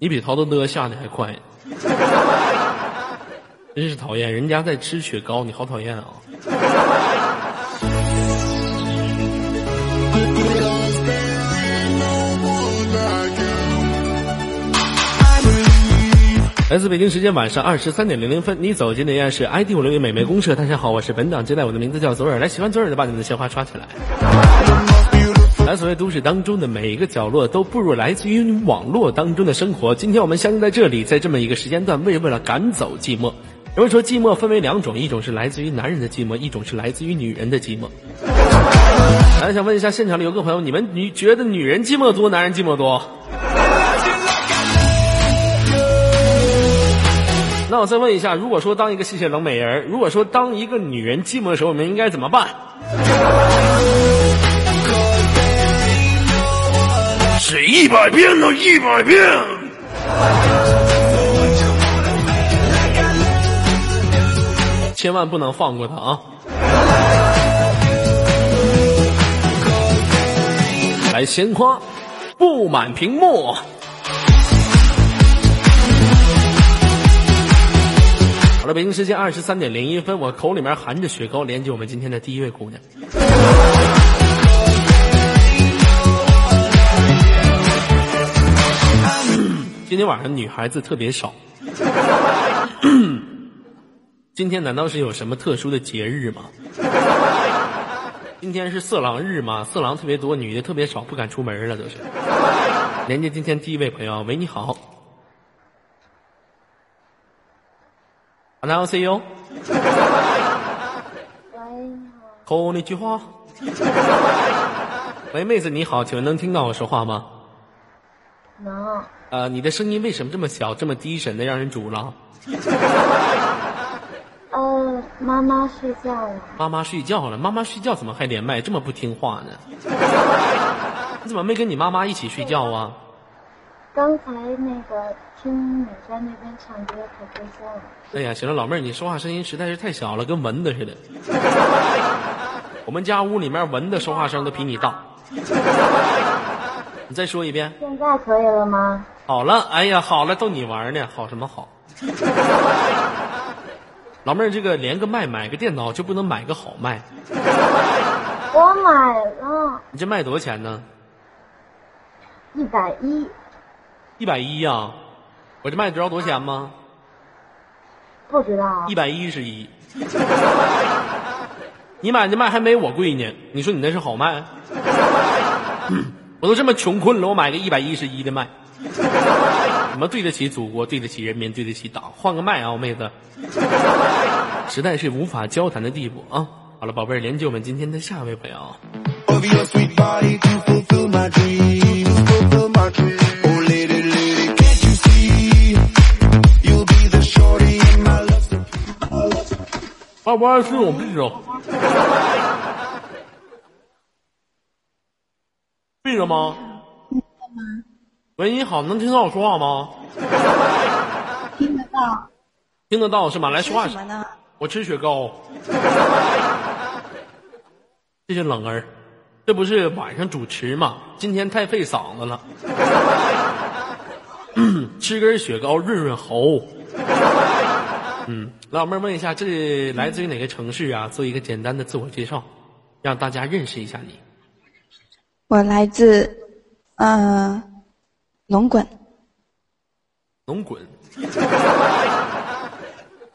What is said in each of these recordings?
你比陶德德下的还快，真是讨厌！人家在吃雪糕，你好讨厌啊！来自北京时间晚上二十三点零零分，你走进的依然是 ID 五零零美美公社。大家好，我是本档接待，我的名字叫左耳。来，喜欢左耳的把你们的鲜花刷起来。来，所谓都市当中的每一个角落，都不如来自于网络当中的生活。今天我们相聚在这里，在这么一个时间段，为为了赶走寂寞。有人说寂寞分为两种，一种是来自于男人的寂寞，一种是来自于女人的寂寞。来，想问一下现场的游客朋友，你们你觉得女人寂寞多，男人寂寞多？那我再问一下，如果说当一个吸血冷美人，如果说当一个女人寂寞的时候，我们应该怎么办？是一百遍呢，一百遍。千万不能放过他啊！来，鲜花布满屏幕。好了，北京时间二十三点零一分，我口里面含着雪糕，连接我们今天的第一位姑娘。今天晚上女孩子特别少。今天难道是有什么特殊的节日吗？今天是色狼日吗？色狼特别多，女的特别少，不敢出门了，都是。连接今天第一位朋友，喂，你好。안녕하세 요。 喂，口那句话。喂，妹子你好，请问能听到我说话吗？ 能，呃，你的声音为什么这么小，这么低沉的，让人阻了？呃，妈妈睡觉了，妈妈睡觉了，妈妈睡觉怎么还连麦？这么不听话呢？你怎么没跟你妈妈一起睡觉啊？刚才那个听你在那边唱歌可睡觉了。哎呀，行了，老妹儿，你说话声音实在是太小了，跟蚊子似的。我们家屋里面蚊子说话声都比你大。你再说一遍。现在可以了吗？好了，哎呀，好了，逗你玩呢，好什么好？老妹儿，这个连个麦买个电脑就不能买个好麦？我买了你这麦多少钱呢？一百一，一百一呀？我这麦知道多少钱吗？不知道一百一十一。你买的麦还没我贵呢，你说你那是好麦？我都这么穷困了，我买个一百一十一的麦，怎么对得起祖国，对得起人民，对得起党？换个麦啊，妹子，实在是无法交谈的地步啊！好了，宝贝儿，连接我们今天的下一位朋友。of your sweet body to fulfill my 闭着吗？喂，你好，能听到我说话吗？听得到。听得到是吗？来说话吃什么呢？我吃雪糕。这是冷儿，这不是晚上主持吗？今天太费嗓子了。吃根雪糕润润喉。嗯，老妹儿问一下，这来自于哪个城市啊？做一个简单的自我介绍，让大家认识一下你。我来自，呃，龙滚。龙滚。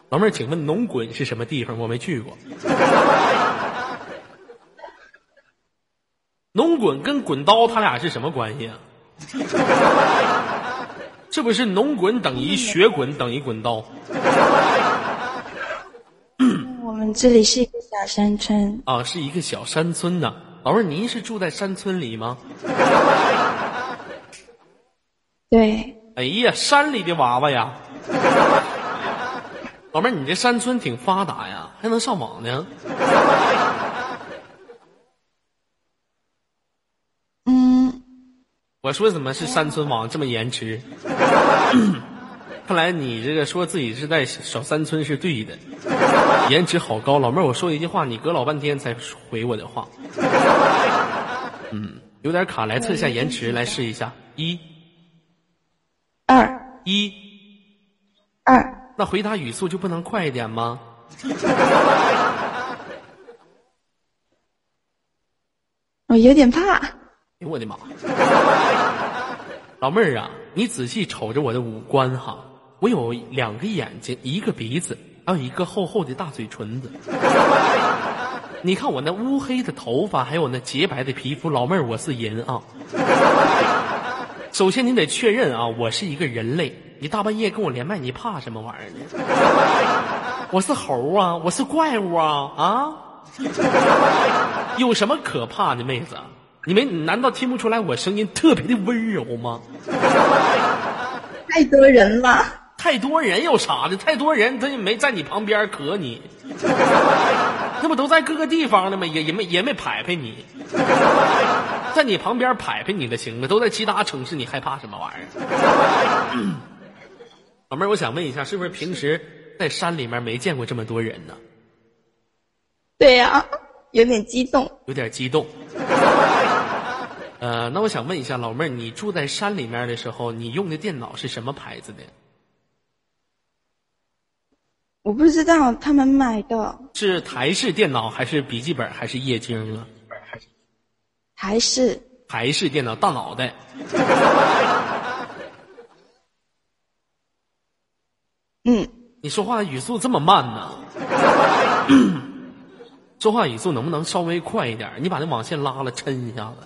老妹儿，请问龙滚是什么地方？我没去过。龙滚跟滚刀他俩是什么关系啊？这不是龙滚等于血滚等于滚刀我们这里是一个小山村，啊？是一个小山村呐。老妹儿，您是住在山村里吗？对，哎呀，山里的娃娃呀！老妹儿，你这山村挺发达呀，还能上网呢。嗯，我说怎么是山村网这么延迟？看来你这个说自己是在小山村是对的，颜值好高。老妹儿，我说一句话，你隔老半天才回我的话。嗯，有点卡，来测一下延迟，来试一下。一、二一，二，那回答语速就不能快一点吗？我有点怕。哎呦我的妈！老妹儿啊，你仔细瞅着我的五官哈，我有两个眼睛，一个鼻子，还有一个厚厚的大嘴唇子。你看我那乌黑的头发，还有那洁白的皮肤，老妹儿我是人啊。首先你得确认啊，我是一个人类。你大半夜跟我连麦，你怕什么玩意儿？我是猴啊，我是怪物啊啊！有什么可怕的，妹子？你们难道听不出来我声音特别的温柔吗？太多人了，太多人有啥的？太多人他也没在你旁边可你，那不都在各个地方呢吗？也也没也没拍拍你，在你旁边拍拍你的行吗？都在其他城市，你害怕什么玩意儿？老妹儿，我想问一下，是不是平时在山里面没见过这么多人呢？对呀、有点激动。有点激动。呃，那我想问一下老妹儿，你住在山里面的时候，你用的电脑是什么牌子的？我不知道他们买的是台式电脑还是笔记本还是液晶啊？还是台式电脑大脑袋。嗯，你说话语速这么慢呢？说话语速能不能稍微快一点？你把那网线拉了，抻一下子。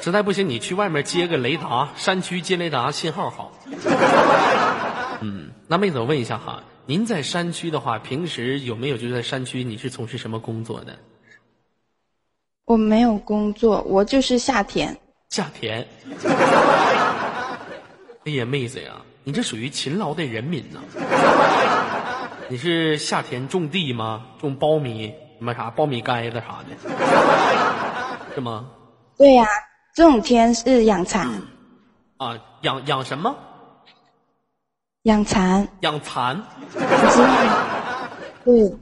实在不行，你去外面接个雷达，山区接雷达信号好。嗯，那妹子，我问一下哈，您在山区的话，平时有没有就在山区你是从事什么工作的？我没有工作，我就是下田。下田。哎呀，妹子呀，你这属于勤劳的人民呐。你是下田种地吗？种苞米什么啥苞米杆子啥的，是吗？对呀、这种天是养蚕，啊，养养什么？养蚕，养蚕。对，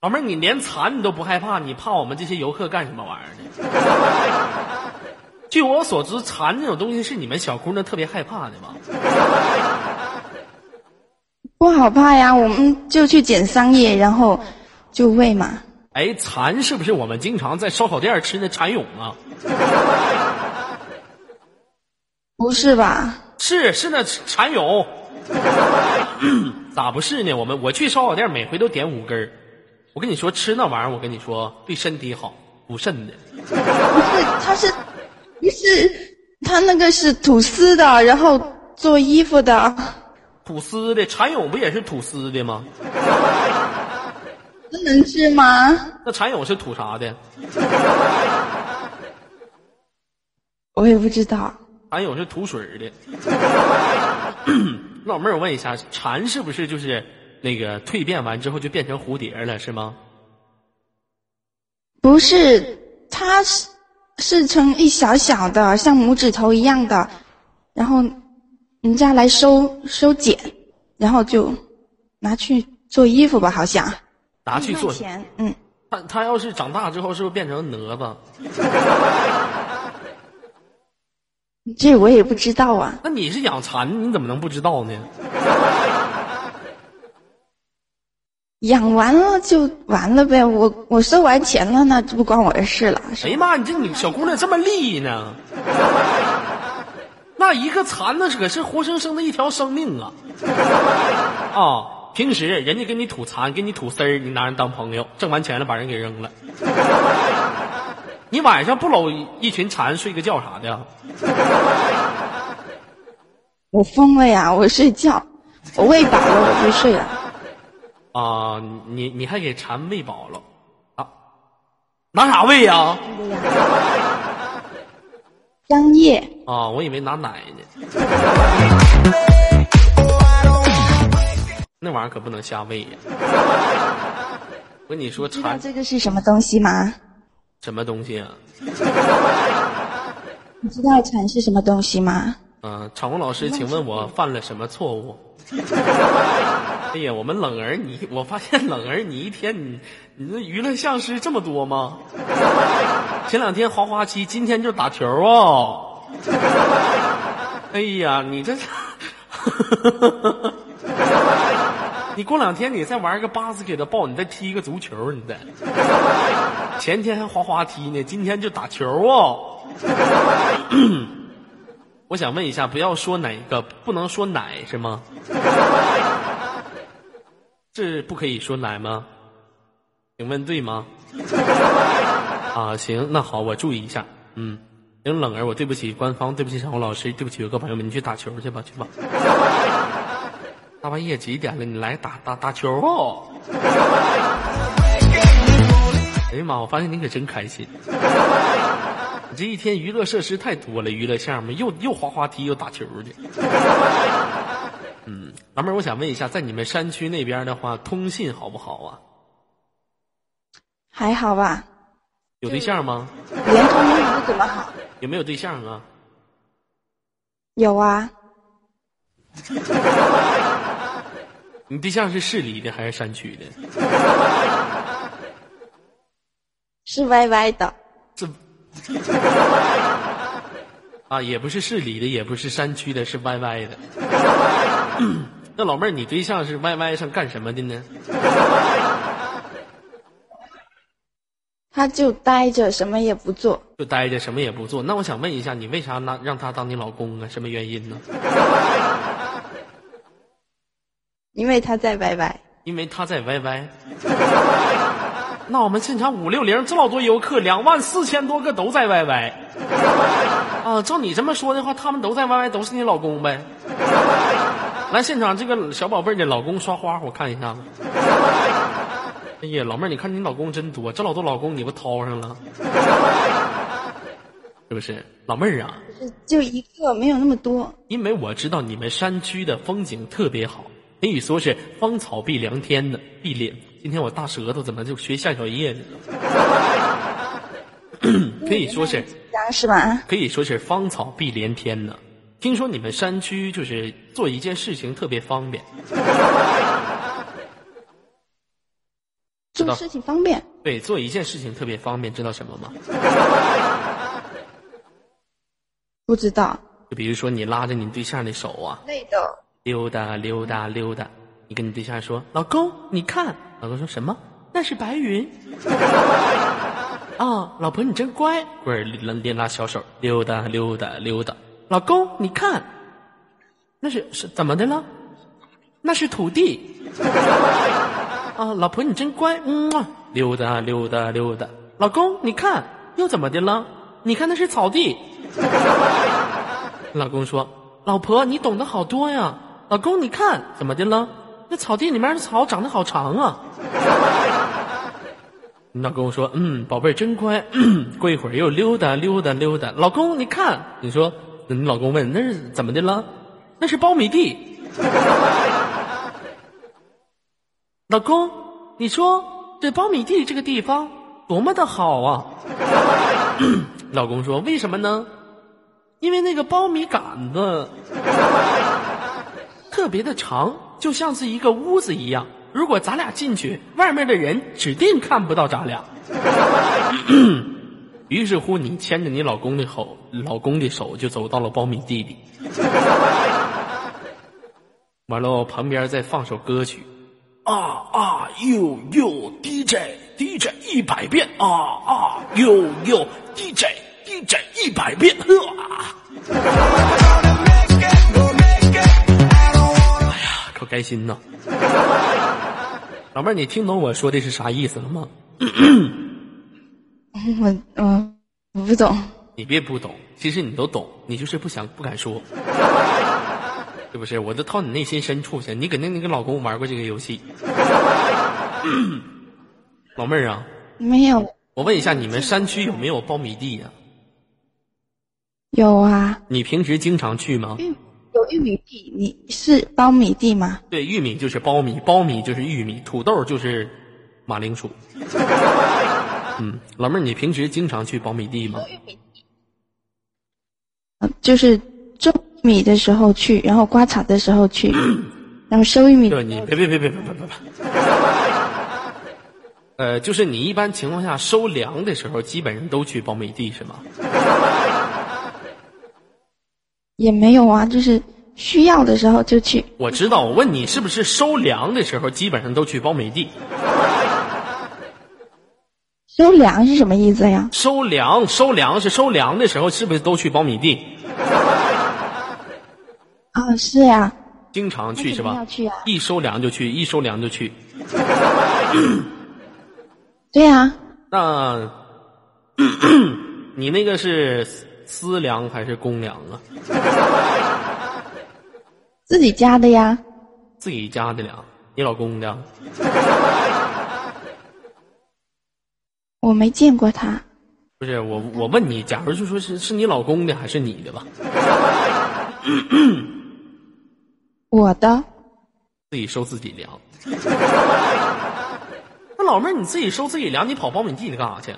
老妹儿，你连蚕你都不害怕，你怕我们这些游客干什么玩意儿呢？据我所知，蚕这种东西是你们小姑娘特别害怕的吗？不好怕呀，我们就去捡桑叶，然后就喂嘛。哎，蚕是不是我们经常在烧烤店吃的蚕蛹啊？不是吧？是是那蚕蛹，咋不是呢？我们我去烧烤店，每回都点五根儿。我跟你说，吃那玩意儿，我跟你说对身体好，补肾的。不是，他是，不是，他那个是吐丝的，然后做衣服的，吐丝的蚕蛹不也是吐丝的吗？那能吃吗？那蚕蛹是吐啥的？我也不知道。蚕蛹是吐水儿的。老妹儿，我问一下，蚕是不是就是那个蜕变完之后就变成蝴蝶了，是吗？不是，它是是成一小小的，像拇指头一样的，然后人家来收收剪，然后就拿去做衣服吧，好像拿去做。钱，嗯，他他要是长大之后，是不是变成蛾子？这我也不知道啊。那你是养蚕，你怎么能不知道呢？养完了就完了呗，我我收完钱了，那就不关我的事了。是吧哎妈，你这你小姑娘这么利呢？那一个蚕那可是活生生的一条生命啊！啊，平时人家给你吐蚕，给你吐丝儿，你拿人当朋友，挣完钱了把人给扔了。你晚上不搂一群蝉睡个觉啥的啊？我疯了呀！我睡觉，我喂饱了我就睡了。啊，你你还给蝉喂饱了啊？拿啥喂呀？香叶啊，我以为拿奶呢。那玩意儿可不能瞎喂呀！我跟你说，知道这个是什么东西吗？什么东西啊？你知道蚕是什么东西吗？嗯、场控老师，请问我犯了什么错误？哎呀，我们冷儿你，我发现冷儿你一天你你这娱乐项是这么多吗？前两天滑滑梯，今天就打球哦。哎呀，你这你过两天你再玩个巴斯给他抱，你再踢个足球，你再。前天还滑滑梯呢，今天就打球哦。我想问一下，不要说哪个，不能说奶是吗？这不可以说奶吗？请问对吗？啊，行，那好，我注意一下。嗯，行，冷儿，我对不起官方，对不起小红老师，对不起各位朋友们，你去打球去吧，去吧。大半夜几点了？你来打打打球哦！哎呀妈，我发现你可真开心。你这一天娱乐设施太多了，娱乐项目又又滑滑梯又打球去。嗯，老妹儿，我想问一下，在你们山区那边的话，通信好不好啊？还好吧，有对象吗？联通用不怎么好。有没有对象啊？有啊，你对象是市里的还是山区的？是歪歪的，这 啊，也不是市里的，也不是山区的，是歪歪的。那老妹儿，你对象是歪歪上干什么的呢？他就待着什么也不做。就待着什么也不做。那我想问一下，你为啥拿让他当你老公啊？什么原因呢？因为他在歪歪，因为他在 YY。那我们现场五六零这么多游客，两万四千多个都在 YY。啊，照你这么说的话，他们都在 YY，都是你老公呗？来，现场这个小宝贝儿的老公刷花，我看一下子。哎呀，老妹儿，你看你老公真多，这老多老公你不掏上了，是不是？老妹儿啊，就一个，没有那么多。因为我知道你们山区的风景特别好，可以说是芳草碧连天的碧连。今天我大舌头怎么就学夏小叶呢？可以说是是吧？可以说是芳草碧连天呢。听说你们山区就是做一件事情特别方便，做事情方便，对，做一件事情特别方便，知道什么吗？不知道。就比如说你拉着你对象的手啊，累的，溜达溜达溜达，你跟你对象说：“老公，你看。”老公说什么？那是白云。啊，老婆你真乖，棍儿连连拉小手溜达溜达溜达。老公，你看，那是是怎么的了？那是土地。啊，老婆你真乖，嗯啊，溜达溜达溜达。老公，你看又怎么的了？你看那是草地。老公说：“老婆，你懂得好多呀。”老公，你看怎么的了？那草地里面的草长得好长啊。你 老公说：“嗯，宝贝儿真乖。过一会儿又溜达溜达溜达。老公，你看，你说，你老公问那是怎么的了？那是苞米地。老公，你说这苞米地这个地方多么的好啊！老公说：为什么呢？因为那个苞米杆子特别的长，就像是一个屋子一样。如果咱俩进去，外面的人指定看不到咱俩。于是乎，你牵着你老公的手，老公的手就走到了苞米地里。完了，旁边再放首歌曲，啊啊呦呦，DJ DJ 一百遍，啊啊呦呦，DJ DJ 一百遍，呵啊！开心呢！老妹儿，你听懂我说的是啥意思了吗？我我我不懂。你别不懂，其实你都懂，你就是不想不敢说，是不是？我都掏你内心深处去，你肯定你跟老公玩过这个游戏。老妹儿啊，没有，我问一下，你们山区有没有苞米地呀、有啊，你平时经常去吗？玉玉米地你是苞米地吗？对玉米就是苞米苞米就是玉米土豆就是马铃薯。嗯老妹儿你平时经常去苞米地吗？就是种米的时候去然后刮草的时候去 然后收玉米。对你别别别别别别别。就是你一般情况下收粮的时候基本上都去苞米地是吗？也没有啊就是需要的时候就去。我知道，我问你是不是收粮的时候基本上都去苞米地？收粮是什么意思呀？收粮，收粮是，收粮的时候是不是都去苞米地？啊，是呀，经常去是吧。一收粮就去，一收粮就去。对呀，那，你那个是私粮还是公粮啊？自己家的呀。自己家的粮，你老公的？我没见过他，不是我，我问你，假如就说是是你老公的还是你的吧？我的自己收自己粮。那老妹儿，你自己收自己粮，你跑苞米地里干啥去？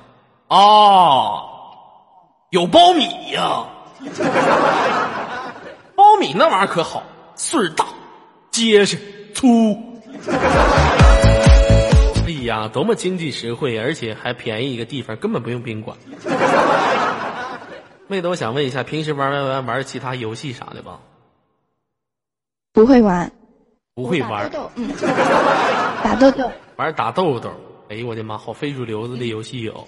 哦，有苞米呀、苞米那玩意儿可好，穗儿大，结实粗。哎呀，多么经济实惠，而且还便宜一个地方，根本不用宾馆。妹子，我想问一下，平时玩玩玩玩其他游戏啥的吧？不会玩，不会玩。打豆豆，嗯，打豆豆，玩打豆豆，哎呦我的妈，好非主流子的游戏有。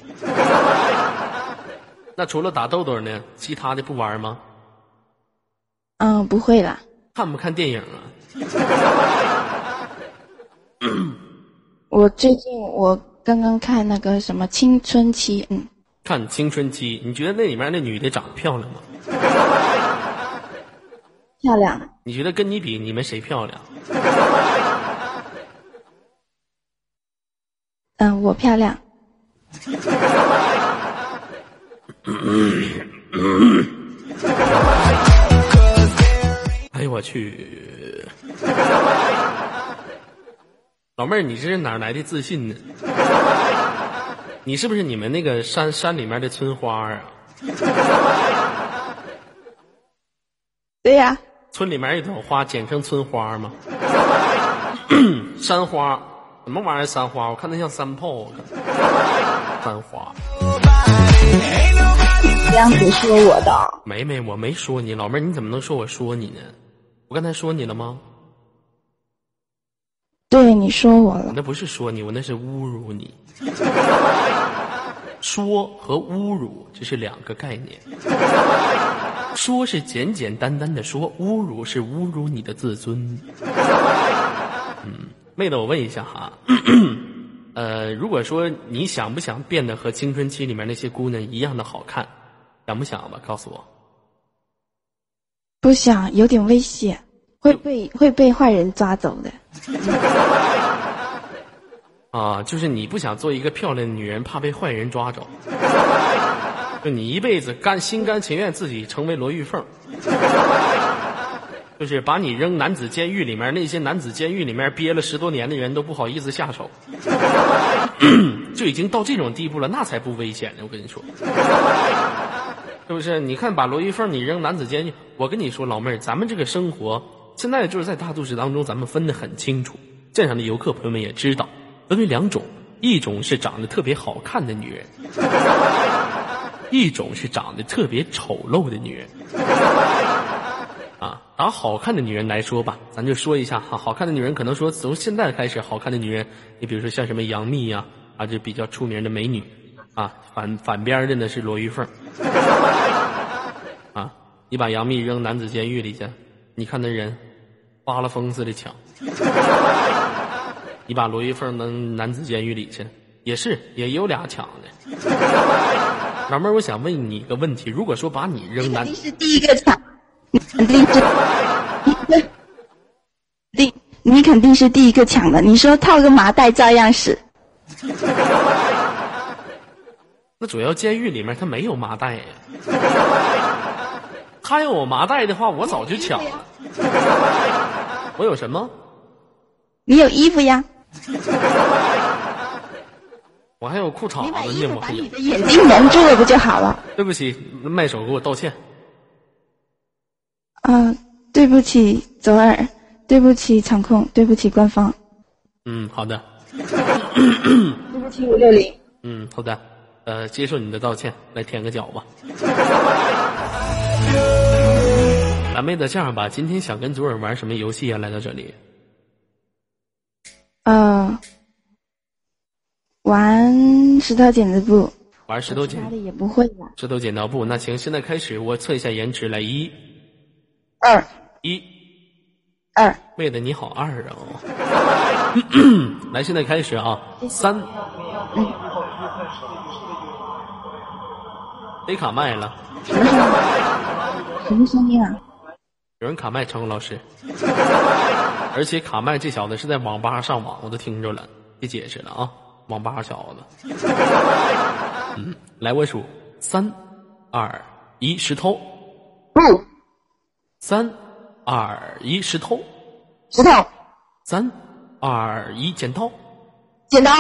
那除了打豆豆呢，其他的不玩吗？嗯，不会啦。看不看电影啊？我最近我刚刚看那个什么青春期，嗯，看青春期，你觉得那里面那女的长得漂亮吗？漂亮，你觉得跟你比，你们谁漂亮？嗯，我漂亮，哎呦我去！老妹儿，你这是哪儿来的自信呢？你是不是你们那个山山里面的村花啊？对呀、村里面一朵花，简称村花吗？山花，什么玩意儿？山花？我看它像山炮，山花。这样子说我的，没没，我没说你，老妹儿，你怎么能说我说你呢？我刚才说你了吗？对，你说我我了，那不是说你，我那是侮辱你。说和侮辱这是两个概念。说是简简单单的说，侮辱是侮辱你的自尊。嗯，妹子，我问一下哈，呃，如果说你想不想变得和青春期里面那些姑娘一样的好看，想不想吧？告诉我。不想有点危险，会被会被坏人抓走的。啊，就是你不想做一个漂亮的女人，怕被坏人抓走。就你一辈子甘心甘情愿自己成为罗玉凤，就是把你扔男子监狱里面，那些男子监狱里面憋了十多年的人都不好意思下手，就已经到这种地步了，那才不危险呢！我跟你说，是不是？你看把罗玉凤你扔男子监狱，我跟你说，老妹儿，咱们这个生活现在就是在大都市当中，咱们分得很清楚。镇上的游客朋友们也知道，分为两种，一种是长得特别好看的女人。一种是长得特别丑陋的女人，啊，拿好看的女人来说吧，咱就说一下哈，好看的女人可能说从现在开始，好看的女人，你比如说像什么杨幂呀、啊，这比较出名的美女，啊，反反边的呢是罗玉凤，啊，你把杨幂扔男子监狱里去，你看那人发了疯似的抢，你把罗玉凤扔男子监狱里去，也是也有俩抢的。老妹儿，我想问你一个问题：如果说把你扔男肯定是第一个抢，你肯定是，定你肯定是第一个抢的。你说套个麻袋照样死，那主要监狱里面他没有麻袋呀。他要有麻袋的话，我早就抢了。我有什么？你有衣服呀？我还有裤衩子呢，衣服把我还有你。的眼睛蒙住了不就好了？对不起，麦手给我道歉。啊，对不起，左耳，对不起，场控，对不起，官方，嗯，好的，对不起，五六零。嗯，好的，呃，接受你的道歉，来舔个脚吧。蓝妹子，这样吧，今天想跟左耳玩什么游戏啊？来到这里，呃，玩石头剪子布，玩石头剪家里也不会了。石头剪刀布。那行，现在开始，我测一下颜值，来一二一，二，妹子你好二啊、来，现在开始啊，三，谁卡麦了？什么声音啊？有人卡麦，成功老师。而且卡麦这小子是在网吧上网，我都听着了，别解释了啊，网吧小子。嗯，来，我数三、二、一，石头。嗯，三、二、一，石头。石头，三、二、一，剪刀。剪刀，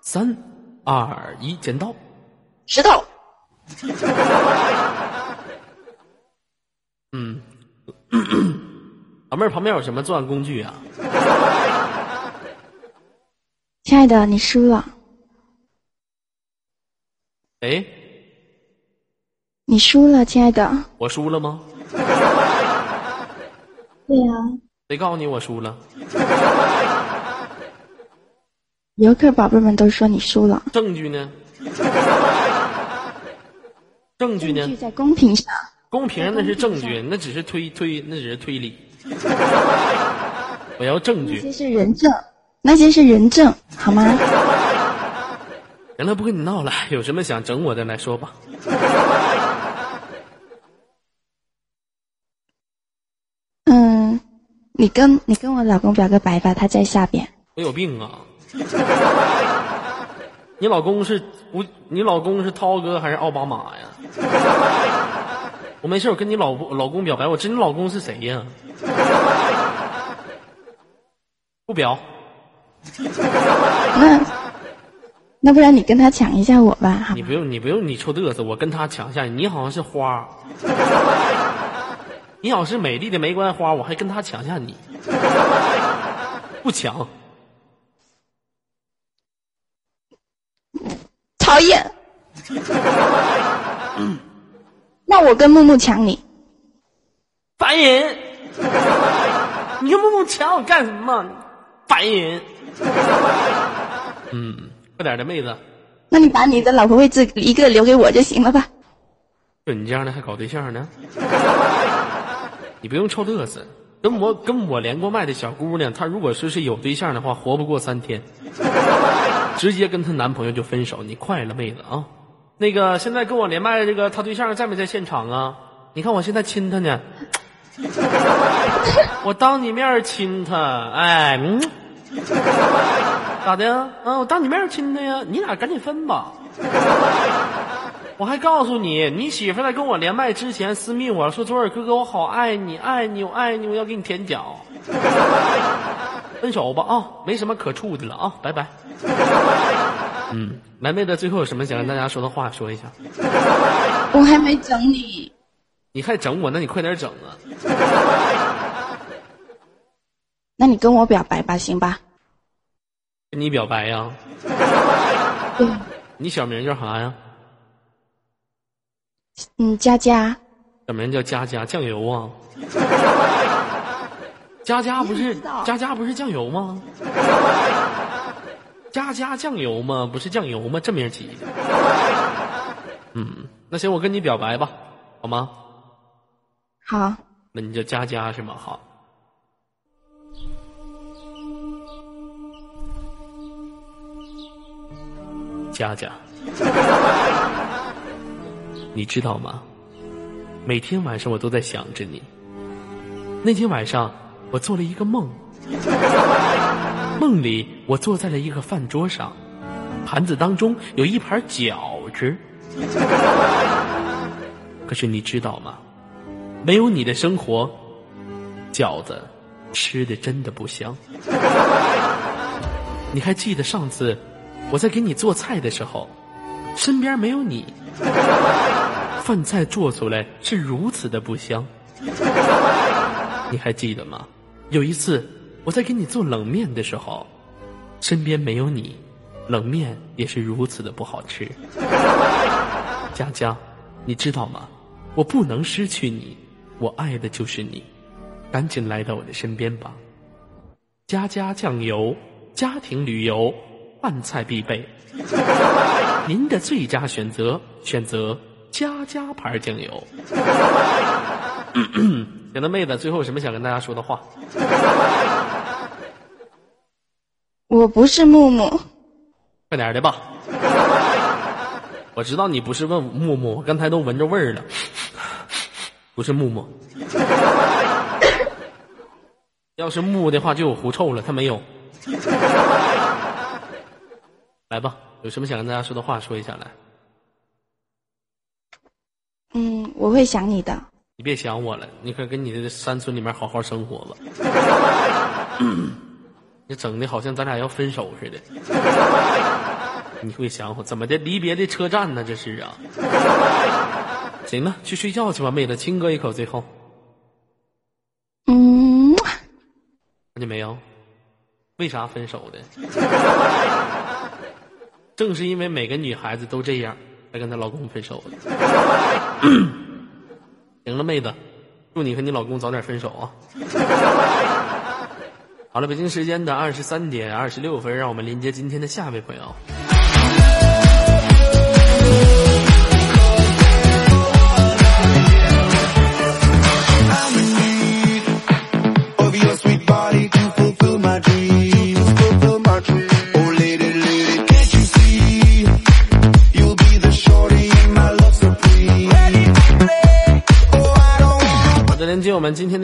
三、二、一，剪刀。石头。嗯，老妹儿旁边有什么作案工具啊？亲爱的，你输了，哎，你输了，亲爱的。我输了吗？对呀、谁告诉你我输了？游客宝贝们都说你输了。证据呢？证据呢？证据在公屏上。公屏那是证据，那只是推推，那只是推理。我要证据。那些是人证，那些是人证，好吗？行了，不跟你闹了，有什么想整我的来说吧。嗯，你跟你跟我老公表个白吧，他在下边。我有病啊！你老公是吴，你老公是涛哥还是奥巴马呀？我没事，我跟你老婆老公表白，我知你老公是谁呀？不表，那那不然你跟他抢一下我吧，你不用，你不用，你臭嘚瑟，我跟他抢一下，你好像是花，你好像是美丽的玫瑰花，我还跟他抢下你，不抢，讨厌。那我跟木木抢你，烦人！你跟木木抢我干什么？烦人！嗯，快点的妹子，那你把你的老婆位置一个留给我就行了吧？就你这样的还搞对象呢？你不用臭嘚瑟，跟我跟我连过麦的小姑娘，她如果说是有对象的话，活不过三天，直接跟她男朋友就分手。你快了，妹子啊！那个现在跟我连麦的这个她对象在没在现场啊？你看我现在亲她呢，我当你面亲她，哎，嗯，咋的？啊，我当你面亲她呀，你俩赶紧分吧。我还告诉你，你媳妇在跟我连麦之前私密我说：“左耳哥哥，我好爱你，爱你，我爱你，我要给你舔脚。”分手吧啊，没什么可处的了啊，拜拜。嗯，蓝妹子最后有什么想跟大家说的话说一下？我还没整你，你还整我，那你快点整啊！那你跟我表白吧，行吧？跟你表白呀？对，你小名叫啥呀？嗯，佳佳，小名叫佳佳酱油啊。佳佳不是佳佳不是酱油吗？佳佳酱油吗？不是酱油吗？这名起的。嗯，那行，我跟你表白吧，好吗？好，那你叫佳佳是吗？好。佳佳，你知道吗？每天晚上我都在想着你。那天晚上，我做了一个梦，梦里我坐在了一个饭桌上，盘子当中有一盘饺子。可是你知道吗？没有你的生活，饺子吃的真的不香。你还记得上次我在给你做菜的时候，身边没有你，饭菜做出来是如此的不香。你还记得吗？有一次我在给你做冷面的时候，身边没有你，冷面也是如此的不好吃。佳佳，你知道吗？我不能失去你，我爱的就是你，赶紧来到我的身边吧。家家酱油，家庭旅游，饭菜必备。您的最佳选择，选择家家牌酱油。行了，妹子，最后有什么想跟大家说的话？我不是木木，快点的吧。我知道你不是问木木，我刚才都闻着味儿了，不是木木。要是木木的话，就有狐臭了，他没有。来吧，有什么想跟大家说的话说一下来。嗯，我会想你的。你别想我了，你可跟你的山村里面好好生活吧。你整的好像咱俩要分手似的。你会想我怎么的？离别的车站呢？这是啊。行了，去睡觉去吧，妹子，亲哥一口，最后嗯，看见没有？为啥分手的？正是因为每个女孩子都这样，才跟她老公分手的。行了，妹子，祝你和你老公早点分手啊！好了，北京时间的二十三点二十六分，让我们连接今天的下一位朋友。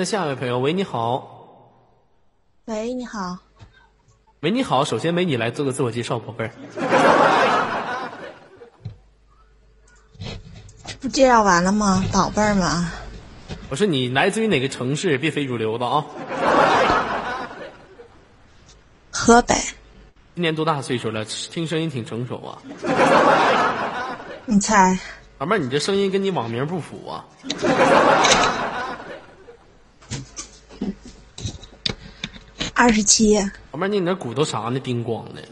的下一位朋友。喂，你好，喂，你好，喂，你好。首先，美女来做个自我介绍，宝贝儿。不介绍完了吗，宝贝儿们？我说你来自于哪个城市？别非主流的啊。河北，今年多大岁数了？听声音挺成熟啊。你猜？老妹儿，你这声音跟你网名不符啊。二十七，老妹儿，你那骨头啥呢？叮咣的。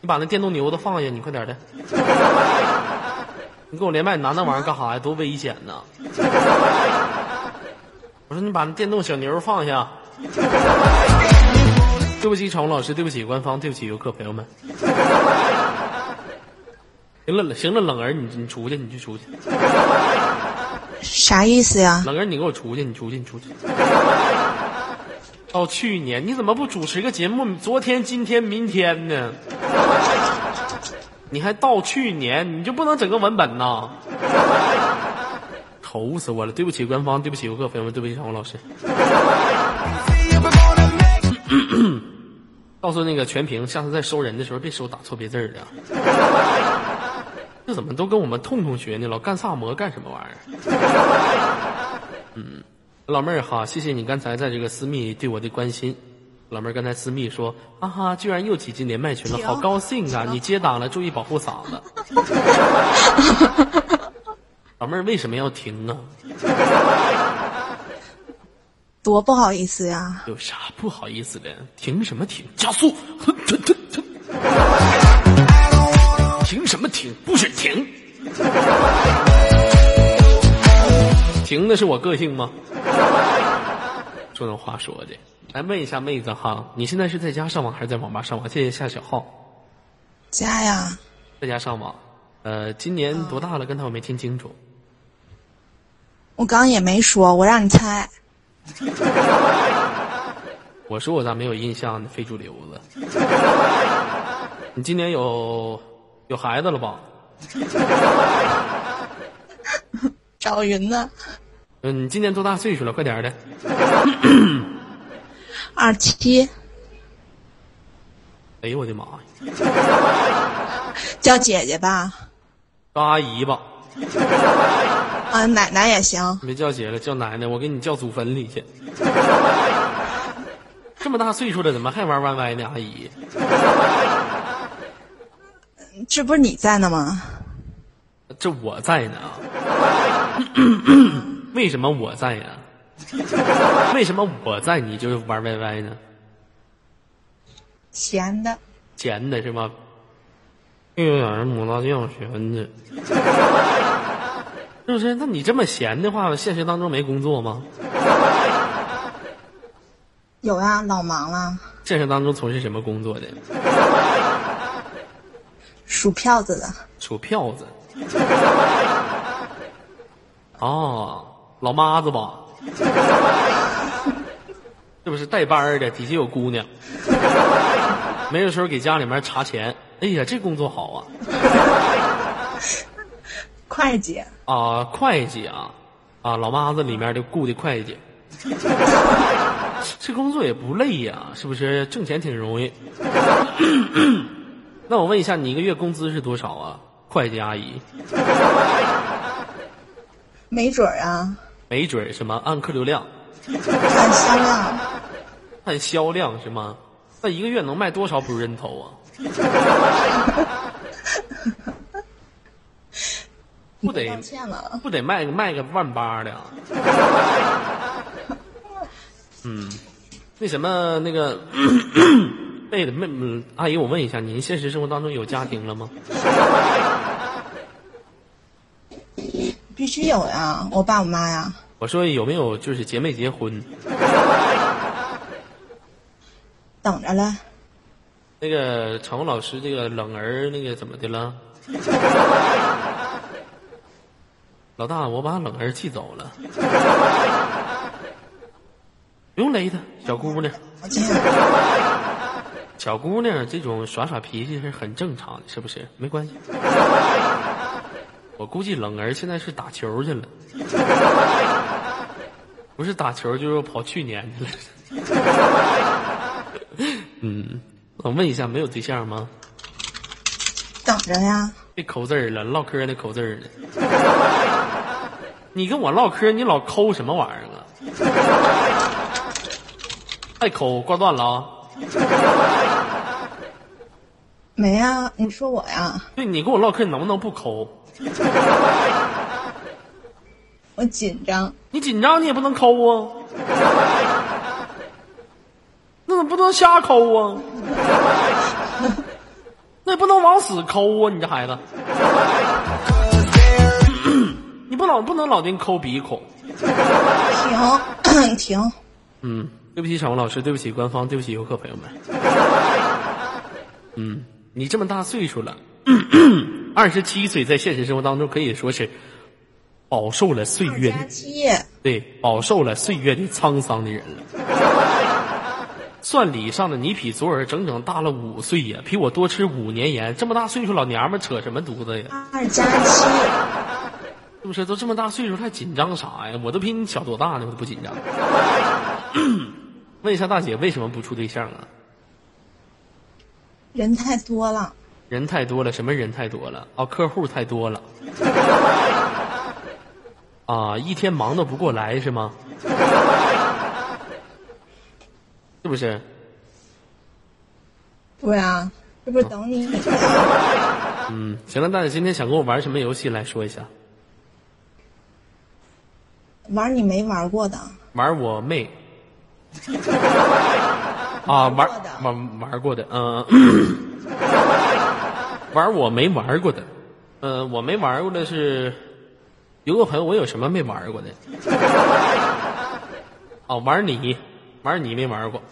你把那电动牛子放下，你快点的。你跟我连麦，你拿那玩意儿干啥呀？多危险呐！我说你把那电动小牛放下。对不起，场老师，对不起官方，对不起游客朋友们。行了，行了，冷儿，你你出去，你去出去。啥意思呀？冷儿，你给我出去，你出去，你出去。到去年，你怎么不主持个节目？昨天、今天、明天呢？你还到去年，你就不能整个文本呐？愁死我了！对不起官方，对不起游客朋友们，对不起场老师。告诉那个全屏，下次再收人的时候别收打错别字儿的。这怎么都跟我们痛痛学呢？老干萨摩干什么玩意儿？嗯，老妹儿好，谢谢你刚才在这个私密对我的关心。老妹儿刚才私密说，啊哈，居然又挤进连麦群了，好高兴啊！你接档了，注意保护嗓子。老妹儿为什么要停呢？多不好意思呀！有啥不好意思的？停什么停？加速！停什么停？不许停！停的是我个性吗？说那话说的，来问一下妹子哈，你现在是在家上网还是在网吧上网？谢谢夏小浩，家呀，在家上网。呃，今年多大了？刚才我没听清楚。我刚也没说，我让你猜。我说我咋没有印象呢？非主流子。你今年有有孩子了吧？找云呢？嗯，你今年多大岁数了？快点的。二七，哎呦我的妈呀！叫姐姐吧。叫阿姨吧，啊，奶奶也行。别叫姐了，叫奶奶，我给你叫祖坟里去。这么大岁数了，怎么还玩 YY 呢？阿姨，这不是你在呢吗？这我在呢。为什么我在呀？为什么我在你就是玩 YY 呢？闲的。闲的是吧？又有点儿母大将闲的。是不是？那你这么闲的话，现实当中没工作吗？有呀，老忙了，现实当中从事什么工作的？数票子的。数票子。哦，老妈子吧？是不是带班的？底下有姑娘，没有时候给家里面查钱。哎呀，这工作好啊！会计，啊，会计啊，啊，老妈子里面的雇的会计，这工作也不累呀、是不是？挣钱挺容易。那我问一下，你一个月工资是多少啊？会计阿姨，没准儿啊，没准儿什么按客流量，按销量。按销量是吗？那一个月能卖多少补人头啊？不得不得卖个卖个万八的啊？嗯，那什么那个，妹的妹嗯阿姨，我问一下，您现实生活当中有家庭了吗？必须有呀，我爸我妈呀。我说有没有就是结没结婚？等着了，那个场务老师，这个冷儿那个怎么的了？老大，我把冷儿气走了，不用勒他，小姑娘，小姑娘这种耍耍脾气是很正常的，是不是？没关系。我估计冷儿现在是打球去了，不是打球就是跑去年去了。嗯，我问一下，没有对象吗？等着呀，别抠字儿了，唠嗑那抠字儿呢。你跟我唠嗑，你老抠什么玩意儿啊？爱抠，挂断了啊！没呀，你说我呀，对你跟我唠嗑，你能不能不抠？我紧张。你紧张你也不能抠啊，那怎么不能瞎抠啊？那也不能往死抠啊！你这孩子，你不老不能老盯抠鼻孔。停，停，嗯，对不起，场务老师，对不起，官方，对不起，游客朋友们。嗯，你这么大岁数了，二十七岁，在现实生活当中可以说是饱受了岁月的对，饱受了岁月的沧桑的人了。算理上的，你比左耳整整大了五岁呀，比我多吃五年盐。这么大岁数老娘们儿扯什么犊子呀？二加七，是不是？都这么大岁数还紧张啥呀？我都比你小多大呢，我都不紧张。问一下大姐，为什么不处对象啊？人太多了，人太多了，什么人太多了？哦，客户太多了。啊，一天忙的不过来是吗？是不是？对啊，这不是等你？嗯，行了，大姐今天想跟我玩什么游戏来说一下？玩你没玩过的，玩我妹。啊，玩玩玩过的，嗯、玩我没玩过的，嗯、我没玩过的是，有个朋友，我有什么没玩过的？哦，玩你，玩你没玩过。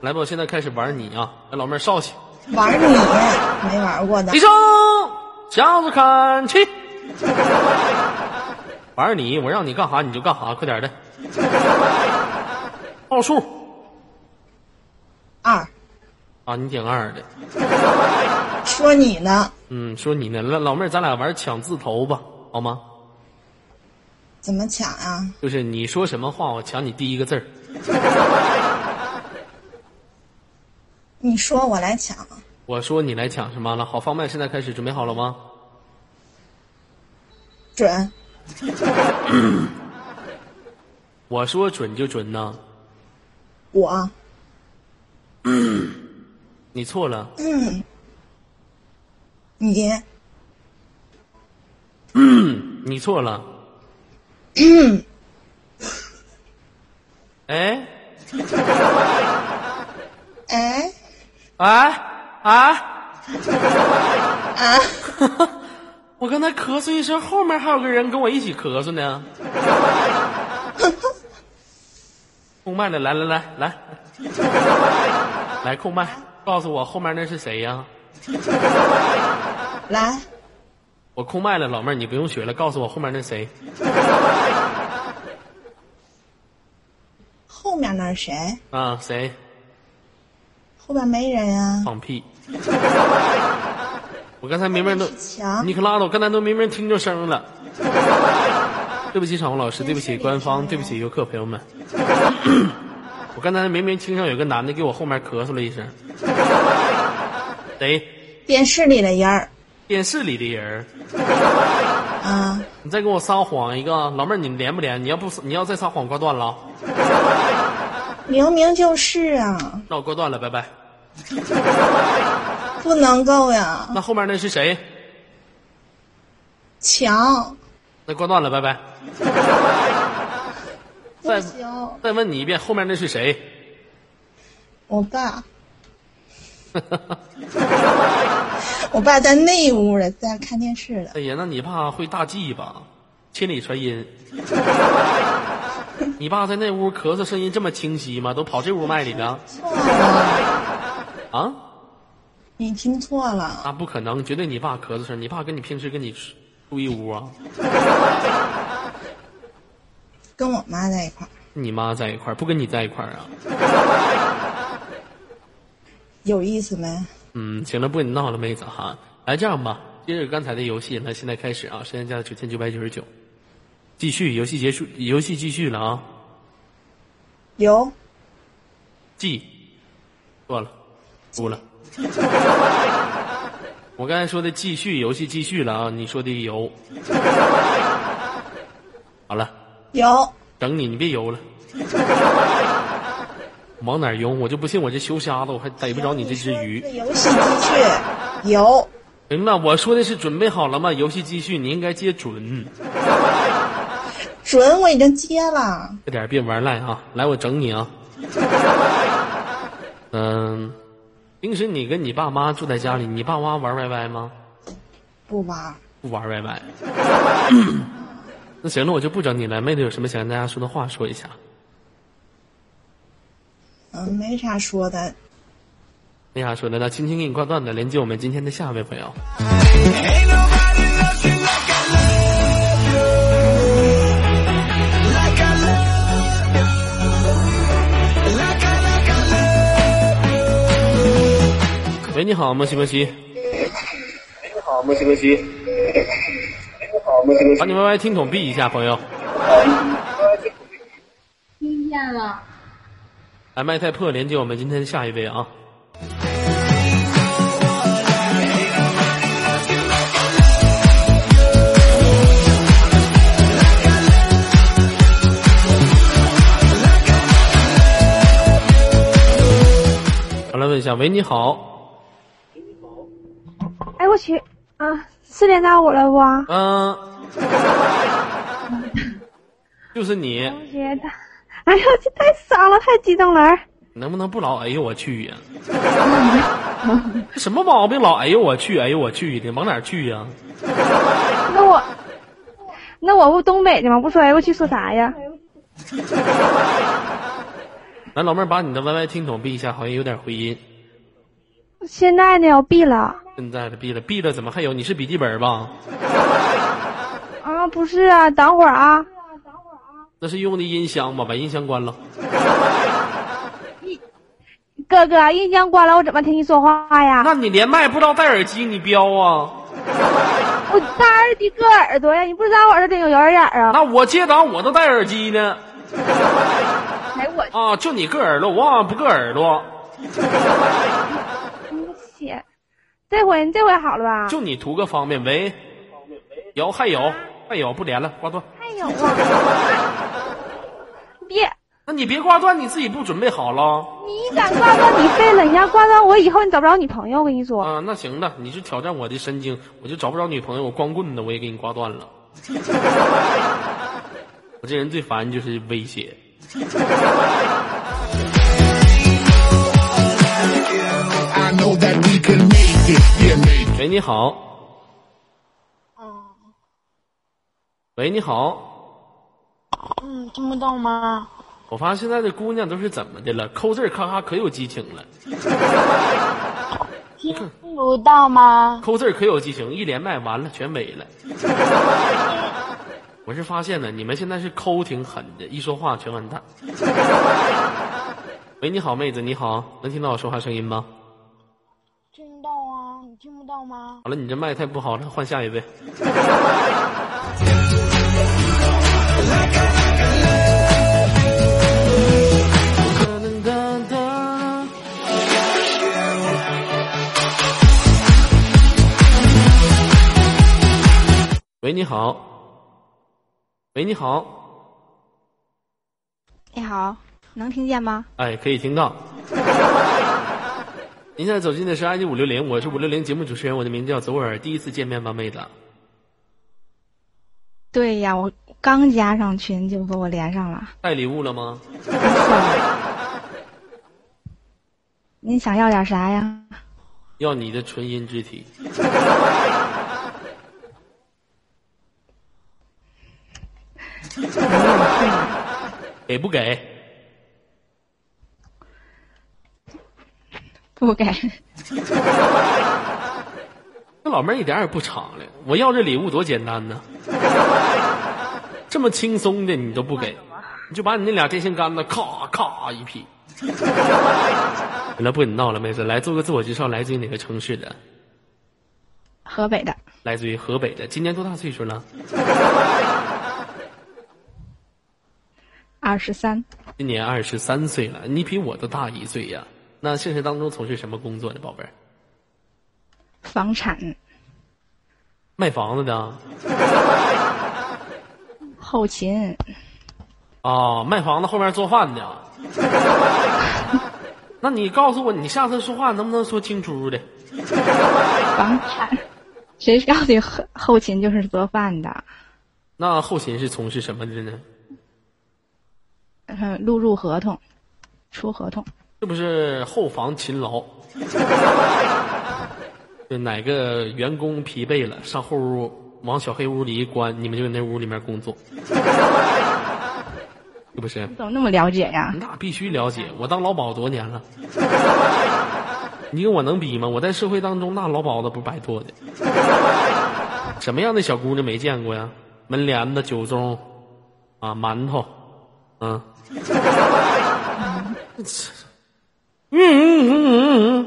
来吧，我现在开始玩你啊！来，老妹儿上去，玩你没玩过的起，身，向左看去。玩你，我让你干啥你就干啥，快点的。报数二，啊，你点二的。说你呢，嗯，说你呢，老老妹儿，咱俩玩抢字头吧，好吗？怎么抢啊？就是你说什么话，我抢你第一个字儿。你说我来抢，我说你来抢什么了？好，放麦现在开始，准备好了吗？准，我说准就准呢，我，你错了。嗯，你，嗯你错了。哎哎，哎哎！啊，我刚才咳嗽一声，后面还有个人跟我一起咳嗽呢。控麦的，来来来来，来控麦，告诉我后面那是谁呀？来，我空麦了，老妹儿，你不用学了，告诉我后面那谁？后面那是谁？啊，谁？后边没人啊。放屁！我刚才明明都你可拉倒，我刚才都明明听着声了。对不起，场控老师，对不起官方，对不起游客朋友们。我刚才明明听上有个男的给我后面咳嗽了一声。谁？电视里的人儿电视里的人儿。啊，你再给我撒谎一个，老妹儿，你连不连？你要不你要再撒谎，挂断了啊，明明就是啊，那我挂断了，拜拜。不能够呀，那后面那是谁？强那挂断了，拜拜。不再行，再问你一遍，后面那是谁？我爸，我爸在那屋了，在看电视了。哎呀，那你爸会大忌吧？千里传音。你爸在那屋咳嗽声音这么清晰吗？都跑这屋麦里了啊？你听错了，那不可能，绝对你爸咳嗽声。你爸跟你平时跟你住一屋啊？跟我妈在一块儿，你妈在一块儿，不跟你在一块儿啊？有意思没？嗯，行了，不跟你闹了，妹子哈。来这样吧，接着刚才的游戏，那现在开始啊，时间加九千九百九十九，继续，游戏结束，游戏继续了啊。有记，错了，输了。我刚才说的继续，游戏继续了啊！你说的游，好了，有，整你，你别游了。往哪儿游？我就不信我这修瞎子，我还逮不着你这只鱼。游戏继续游，行了，我说的是准备好了吗？游戏继续，你应该接准，准我已经接了，快点别玩赖啊！来，我整你啊！嗯，平时你跟你爸妈住在家里，你爸妈玩 YY 吗？不玩，不玩 YY。那行了，我就不整你了。妹子有什么想跟大家说的话说一下？嗯，没啥说的，没啥说的，那轻轻给你挂断的，连接我们今天的下一位朋友。喂，你好，莫西莫西。好，莫西莫西。好，莫西莫西。把你 YY 听筒闭一下，朋友。听见了，来，麦太破，连接我们今天的下一位啊。我，来问一下，喂，你好，哎，我去啊！是连到我了不？嗯、就是你，我觉得，哎呀，这太傻了，太激动了！能不能不老哎呦我去呀、这什么毛病？老哎呦我去，哎呦我去的，往哪去呀、那我，那我不东北的吗？不说哎，我去说啥呀？来，老妹儿把你的 YY 听筒闭一下，好像有点回音。现在呢，我闭了。现在的闭了，闭了怎么还有？你是笔记本吧？啊，不是啊，等会儿啊。那是用的音箱吧？把音箱关了。哥哥，音箱关了，我怎么听你说话呀？那你连麦不知道戴耳机，你彪啊？我戴耳机搁耳朵呀，你不知道我耳朵顶有圆眼儿啊？那我接档我都戴耳机呢。哎我啊，就你硌耳朵，我好像不硌耳朵，去，这回这回好了吧？就你图个方便。喂，有还有还有不连了，挂断。还有啊！别，那你别挂断，你自己不准备好了你敢挂断你废了，你要挂断我以后你找不着女朋友，我跟你说。啊？那行的，你是挑战我的神经，我就找不着女朋友，我光棍的我也给你挂断了。我这人最烦就是威胁。喂，你好，哦，喂，你好。嗯，听不到吗？我发现现在的姑娘都是怎么的了？抠字儿咔咔可有激情了，听不到吗？抠字儿可有激情，一连麦完了全没了。我是发现了，你们现在是抠挺狠的，一说话全完蛋。喂，你好，妹子，你好，能听到我说话声音吗？听到啊，你听不到吗？好了，你这麦太不好了，换下一位。喂，你好。喂，你好。你好，能听见吗？哎，可以听到。您现在走进的是 ID 五六零，我是五六零节目主持人，我的名字叫左耳。第一次见面吗，妹子？对呀，我刚加上群就和我连上了。带礼物了吗？您想要点啥呀？要你的纯阴之体。给不给？不给。这老妹儿一点也不敞亮。我要这礼物多简单呢，这么轻松的你都不给，你就把你那俩电线杆子咔咔一劈。那不跟你闹了，妹子，来做个自我介绍，来自于哪个城市的？河北的，来自于河北的，今年多大岁数了？二十三，今年二十三岁了，你比我都大一岁呀。那现实当中从事什么工作呢，宝贝儿？房产卖房子的后勤，啊，卖房子后面做饭的。那你告诉我，你下次说话能不能说清楚的？房产，谁告诉你后后勤就是做饭的？那后勤是从事什么的呢？嗯，录入合同，出合同。是不是后防勤劳？就哪个员工疲惫了，上后屋往小黑屋里一关，你们就在那屋里面工作，是不是？你怎么那么了解呀？那必须了解，我当劳保多年了，你跟我能比吗？我在社会当中那劳保子不白做的，什么样的小姑娘没见过呀？门帘子、酒盅，啊，馒头，嗯，嗯嗯嗯嗯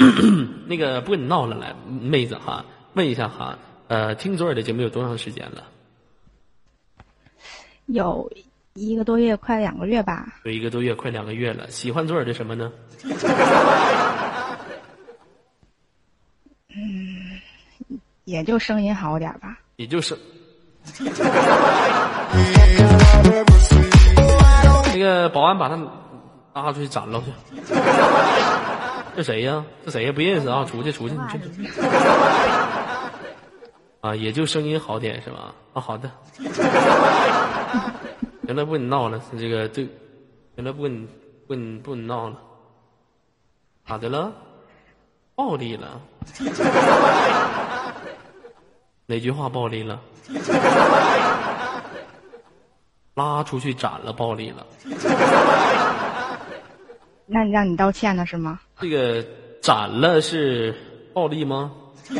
嗯，那个不跟你闹了，来，妹子哈，问一下哈，呃，听左耳的节目有多长时间了？有一个多月，快两个月吧。有一个多月，快两个月了。喜欢左耳的什么呢？也就声音好点吧。也就是，那个保安把他拉出去斩了去。这谁呀？这谁呀？不认识啊！出去，出去，你去。啊，也就声音好点是吧？啊，好的。行了不跟你闹了，这个对，行了不跟你不跟你不跟你闹了。咋的了？暴力了？哪句话暴力了？拉出去斩了，暴力了。那你让你道歉了是吗？这个斩了是暴力吗？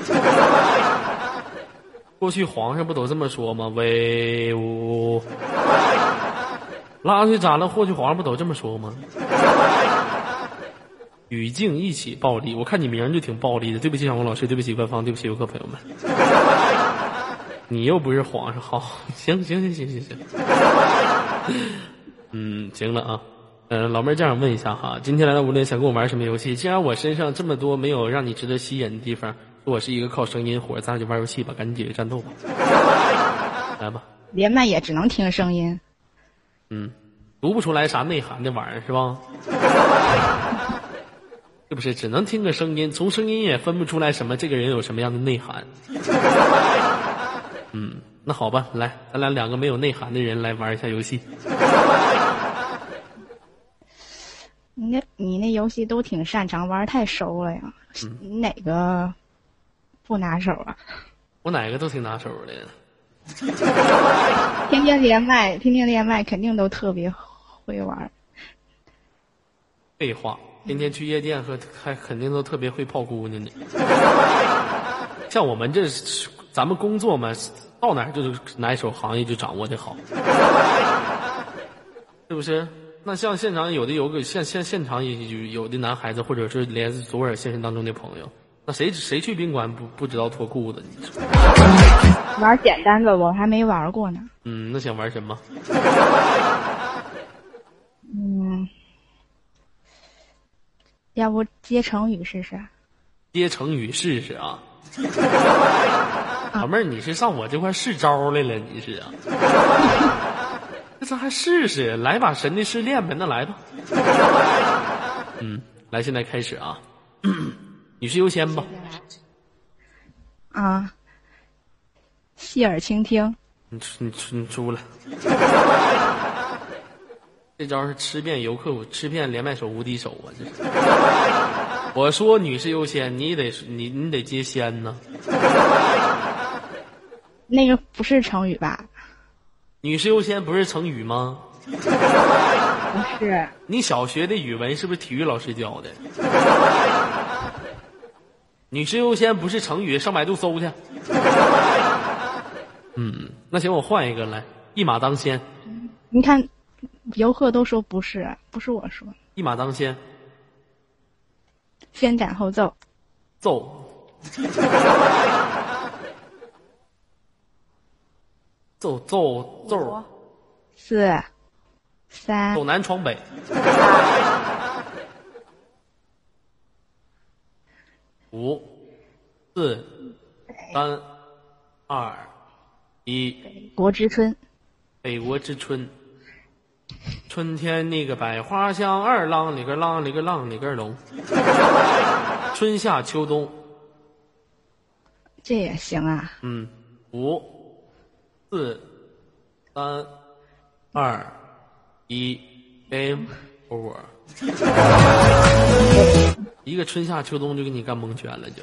过去皇上不都这么说吗？威武！拉出去斩了，过去皇上不都这么说吗？语境一起暴力，我看你名儿就挺暴力的。对不起，小红老师，对不起官方，对不起游客朋友们。你又不是皇上，好，行行行行行行。嗯，行了啊。嗯、老妹儿这样问一下哈，今天来到无论想跟我玩什么游戏？既然我身上这么多没有让你值得吸引的地方，我是一个靠声音活，咱俩就玩游戏吧，赶紧解决战斗吧。来吧，连麦也只能听声音。嗯，读不出来啥内涵的玩意儿是吧？是不是？只能听个声音，从声音也分不出来什么这个人有什么样的内涵。嗯，那好吧，来，咱俩两个没有内涵的人来玩一下游戏。你那，你那游戏都挺擅长玩，太熟了呀。你哪个不拿手啊？我哪个都挺拿手的。天天连麦，天天连麦，肯定都特别会玩。废话，天天去夜店和还肯定都特别会泡姑娘呢。像我们这是咱们工作嘛，到哪儿就是哪一手行业就掌握的好，是不是？那像现场有的有个现现现场也有有的男孩子，或者是连左耳现实当中的朋友，那谁谁去宾馆不不知道脱裤子？你说，玩简单的我还没玩过呢。嗯，那想玩什么？嗯，要不接成语试试？接成语试试啊！老妹儿，你是上我这块试招来了？你是啊？那咱还试试？来把神的试炼呗，那来吧。嗯，来，现在开始啊！女士优先吧。啊，细耳倾听。你出你出你出来。这招是吃遍游客，吃遍连麦手无敌手啊！这是。我说女士优先，你得你你得接先呢。那个不是成语吧？女士优先不是成语吗？不是，你小学的语文是不是体育老师教的？女士优先不是成语，上百度搜去。嗯，那行，我换一个来，一马当先，你看，游客都说不是，不是我说，一马当先，先斩后奏。奏，奏奏奏，四、三走、南闯北，五、四、三、二、一。国之春。北国之春，春天那个百花香，二郎里个浪里个浪里个龙，春夏秋冬，这也行啊。嗯，五、四、三、二、一，game over。一个春夏秋冬就给你干蒙圈了，就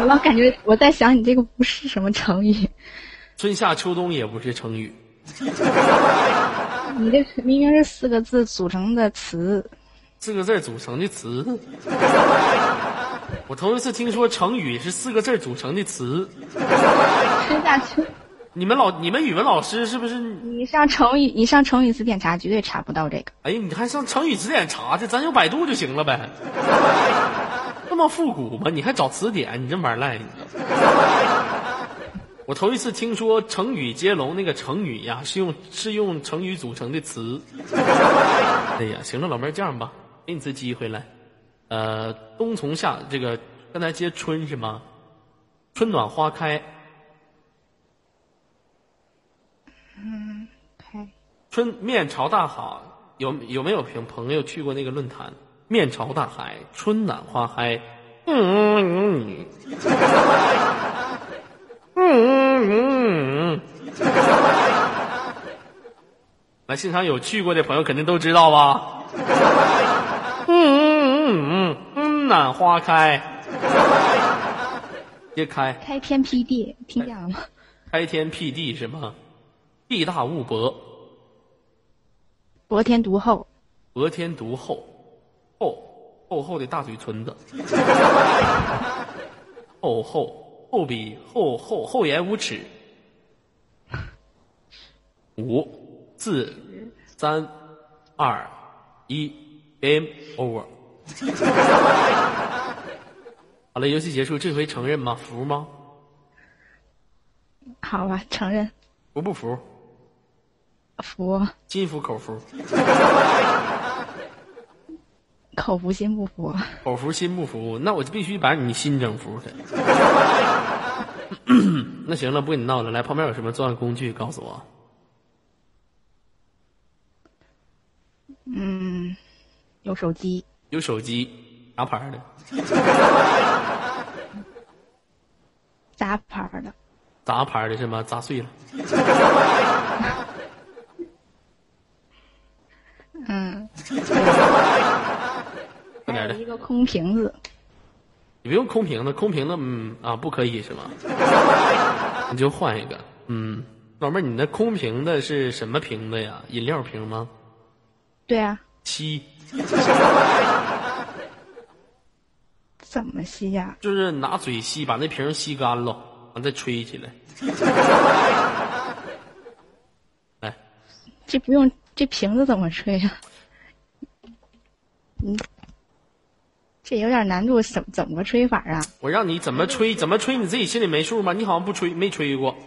我老感觉我在想，你这个不是什么成语，春夏秋冬也不是成语，你这明明是四个字组成的词。四个字组成的词。我头一次听说成语是四个字组成的词。春夏秋，你们老你们语文老师是不是？你上成语，你上成语词典查，绝对查不到这个。哎呀，你还上成语词典查去？咱用百度就行了呗。那么复古吗？你还找词典？你这玩意儿赖你我头一次听说成语接龙那个成语呀，是用是用成语组成的词。哎呀，行了，老妹儿这样吧，给你次机会来。呃，冬从夏，这个刚才接春是吗？春暖花开，嗯开春面朝大海，有有没有朋朋友去过那个论坛？面朝大海，春暖花开。嗯嗯嗯嗯嗯。来，现场有去过的朋友肯定都知道吧？嗯嗯嗯嗯，春暖花开，别开，开天辟地，听见了吗？开天辟地是吗？地大物博，博天独厚，博天独厚，厚厚厚的大嘴唇子，厚厚厚比厚厚厚颜无耻。五、四、三、二、一，Game over。好了，游戏结束，这回承认吗？服吗？好吧，承认服不服？服，心服口服，口服 心不服。口服心不服，那我就必须把你心整服的。那行了，不跟你闹了，来，旁边有什么作案工具？告诉我。嗯，有手机，有手机，啥牌的？杂牌的，杂牌的是吗？砸碎了。嗯，快 点的。还有一，个空瓶子，你不用空瓶子，空瓶子，嗯啊，不可以是吗？你就换一个，嗯，老妹儿，你那空瓶子是什么瓶子呀？饮料瓶吗？对啊，吸，怎么吸呀、就是拿嘴吸，把那瓶吸干了，完再吹起来。来，这不用这瓶子怎么吹呀、嗯，这有点难度，怎么怎么个吹法啊？我让你怎么吹怎么吹，你自己心里没数吗？你好像不吹，没吹过。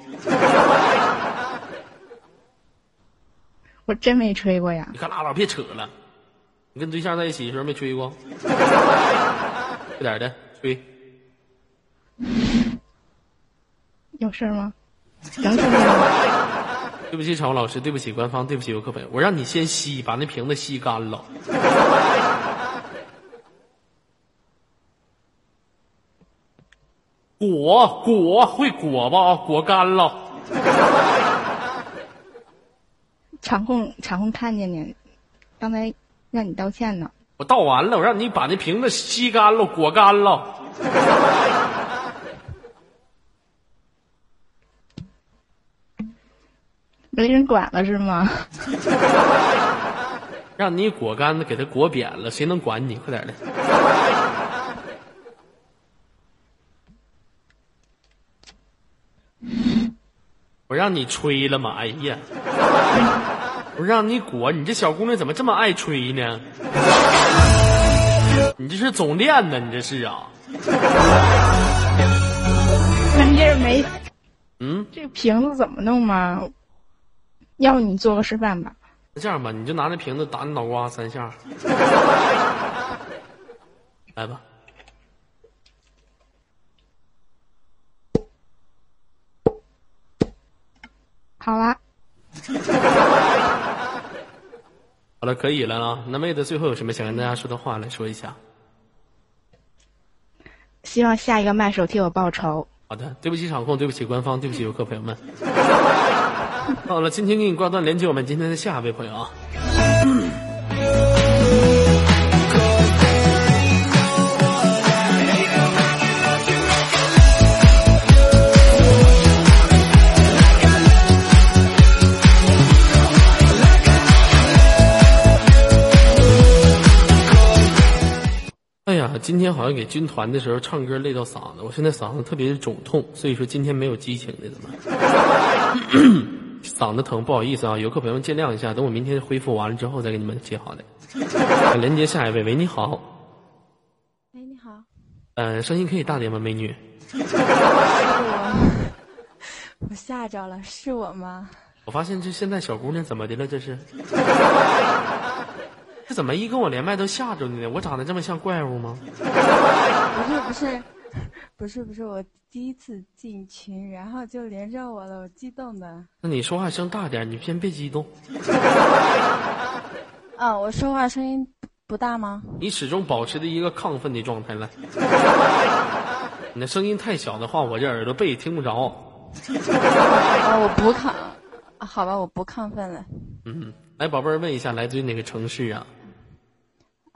我真没吹过呀你。可拉倒，别扯了。你跟对象在一起的时候没吹过？快点的吹。有事儿吗？能听见吗？对不起，场务老师，对不起官方，对不起游客朋友，我让你先吸，把那瓶子吸干了。果果会果吧？果干了。场控场控看见你，刚才让你道歉呢。我道完了，我让你把那瓶子吸干了，果干了。没人管了是吗？让你裹干子给他裹扁了，谁能管你？快点的。我让你吹了吗？哎呀，我让你裹，你这小姑娘怎么这么爱吹呢？你这是总练呢？你这是啊？关键没嗯，这瓶子怎么弄吗？要不你做个示范吧。那这样吧，你就拿那瓶子打你脑瓜三下，来吧。好啦，好了，可以了啊。那妹子最后有什么想跟大家说的话来说一下？希望下一个麦手替我报仇。好的，对不起场控，对不起官方，对不起游客朋友们。好了，今天给你挂断连接我们今天的下一位朋友啊。哎呀，今天好像给军团的时候唱歌累到嗓子，我现在嗓子特别的肿痛，所以说今天没有激情的怎么？嗓子疼，不好意思啊，游客朋友们见谅一下，等我明天恢复完了之后再给你们接好的。连接下一位，喂，你好，喂，你好，呃，声音可以大点吗，美女？我吓着了，是我吗？我发现这现在小姑娘怎么的了？这是？这怎么一跟我连麦都吓着你呢？我长得这么像怪物吗？不是不是，不是不是，我第一次进群，然后就连着我了，我激动的。那你说话声大点，你先别激动。啊，我说话声音不大吗？你始终保持着一个亢奋的状态来。你的声音太小的话，我这耳朵背听不着。啊，我不亢，啊好吧，我不亢奋了。嗯，来，宝贝儿，问一下，来自于哪个城市啊？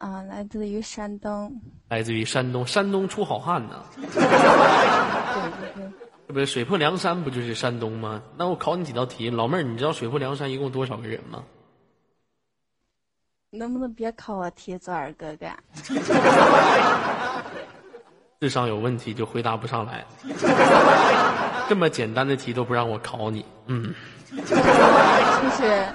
啊，来自于山东。来自于山东，山东出好汉呢，对对对，这不是水泊梁山不就是山东吗？那我考你几道题，老妹儿，你知道水泊梁山一共多少个人吗？能不能别考我题，左耳哥哥？智商有问题就回答不上来，这么简单的题都不让我考你，嗯，就是，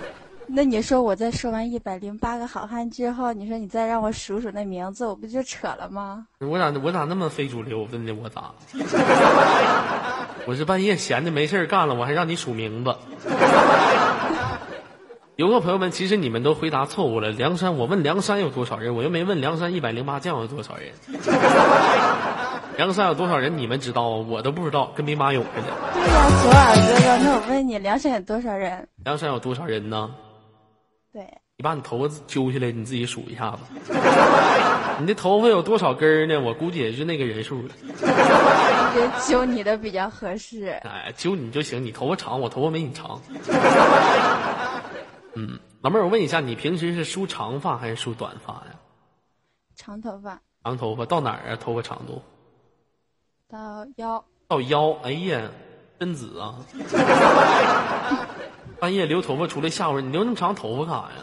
那你说我在说完一百零八个好汉之后，你说你再让我数数那名字，我不就扯了吗？我咋我咋那么非主流？真的我咋？我是半夜闲的没事儿干了，我还让你数名字。游客朋友们，其实你们都回答错误了。梁山，我问梁山有多少人，我又没问梁山一百零八将有多少人。梁山有多少人，你们知道啊？我都不知道，跟兵马俑似的。对呀、左耳哥哥，那我问你，梁山有多少人？梁山有多少人呢？对，你把你头发揪下来，你自己数一下子。你的头发有多少根儿呢？我估计也是那个人数了。我觉得揪你的比较合适。哎，揪你就行，你头发长，我头发没你长。嗯，老妹儿，我问一下，你平时是梳长发还是梳短发呀？长头发长头发到哪儿啊？头发长度到腰，到腰。哎呀，贞子啊，半夜留头发出来吓唬人，你留那么长头发干啥呀？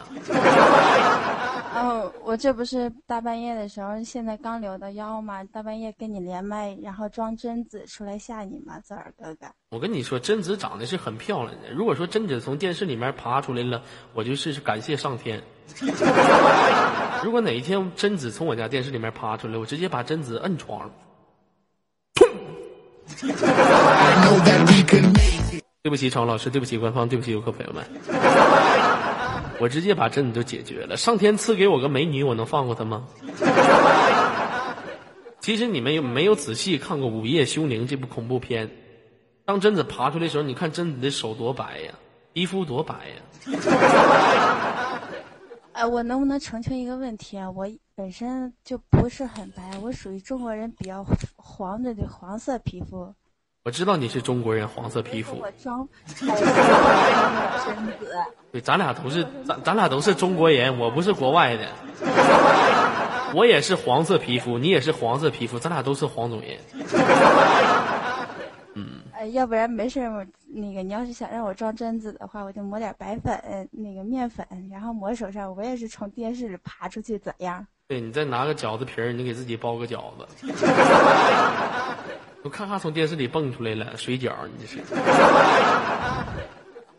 哦，我这不是大半夜的时候，现在刚留的腰嘛，大半夜跟你连麦，然后装贞子出来吓你嘛，泽尔哥哥。我跟你说，贞子长得是很漂亮的。如果说贞子从电视里面爬出来了，我就是感谢上天。如果哪一天贞子从我家电视里面爬出来，我直接把贞子摁床上。对不起，常老师，对不起官方，对不起游客朋友们，我直接把贞子就解决了。上天赐给我个美女，我能放过她吗？其实你们有没有仔细看过《午夜凶铃》这部恐怖片？当贞子爬出来的时候，你看贞子的手多白呀，皮肤多白呀。哎，我能不能澄清一个问题啊？我本身就不是很白，我属于中国人比较黄的的黄色皮肤。我知道你是中国人，黄色皮肤我。装。对，咱俩都是咱咱俩都是中国人，我不是国外的。我也是黄色皮肤，你也是黄色皮肤，咱俩都是黄种人。哎，要不然没事那个你要是想让我装贞子的话，我就抹点白粉，那个面粉，然后抹手上。我也是从电视里爬出去，怎样？对你再拿个饺子皮儿，你给自己包个饺子。我咔咔从电视里蹦出来了，水饺，你这是。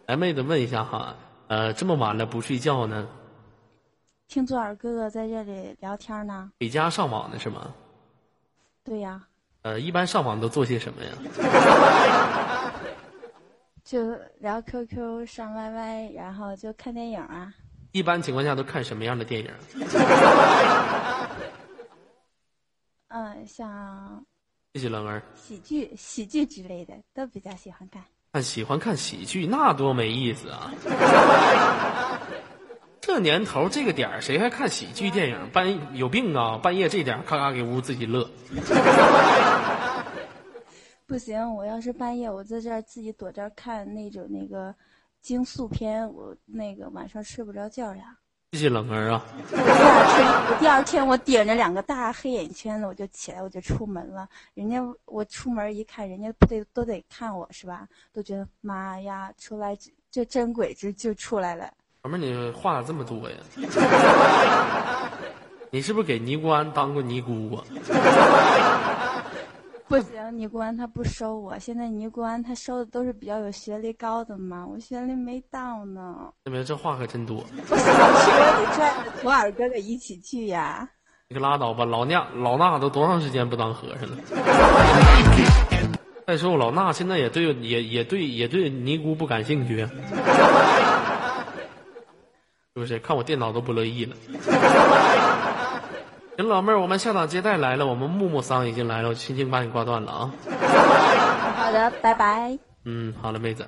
来，妹子问一下哈，呃，这么晚了不睡觉呢？听左耳哥哥在这里聊天呢。回家上网呢是吗？对呀，呃，一般上网都做些什么呀？就聊 QQ、上 YY，然后就看电影啊。一般情况下都看什么样的电影？嗯，像谢谢冷儿。喜剧、喜剧之类的都比较喜欢看。看喜欢看喜剧，那多没意思啊！这年头这个点儿，谁还看喜剧电影？半有病啊！半夜这点儿，咔咔给屋自己乐。不行，我要是半夜我在这儿自己躲这儿看那种那个惊悚片，我那个晚上睡不着觉呀。谢谢冷儿啊！第二天，我第二天我顶着两个大黑眼圈子，我就起来，我就出门了。人家我出门一看，人家不得都得看我是吧？都觉得妈呀，出来这这真鬼子就出来了。老妹，你话咋这么多呀？你是不是给尼姑庵当过尼姑啊？不行，尼姑庵他不收我。现在尼姑庵他收的都是比较有学历高的嘛，我学历没到呢。妹妹，这话可真多。我想去，我得拽着土耳哥哥一起去呀。你可拉倒吧，老衲老衲都多长时间不当和尚了？再说我老衲现在也对也也对也对尼姑不感兴趣啊，是不是？看我电脑都不乐意了。行，老妹儿，我们下档接待来了，我们木木桑已经来了，我轻轻把你挂断了啊。好的，拜拜。嗯，好了，妹子。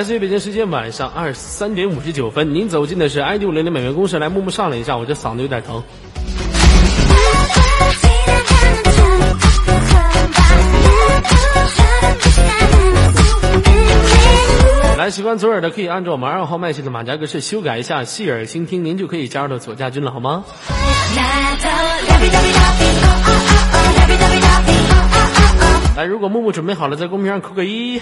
来自于北京时间晚上二十三点五十九分，您走进的是 ID 五零零美元公社。来，木木上了一下，我这嗓子有点疼。来，喜欢左耳的可以按照我们二号麦系的马甲格式修改一下，细耳倾听，您就可以加入到左家军了，好吗？来，如果木木准备好了，在公屏上扣个一。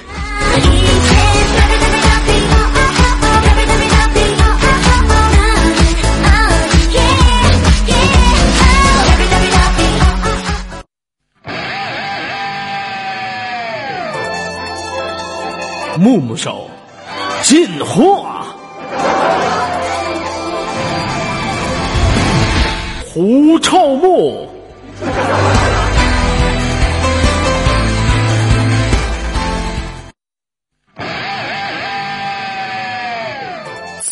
木木手进化，狐臭木。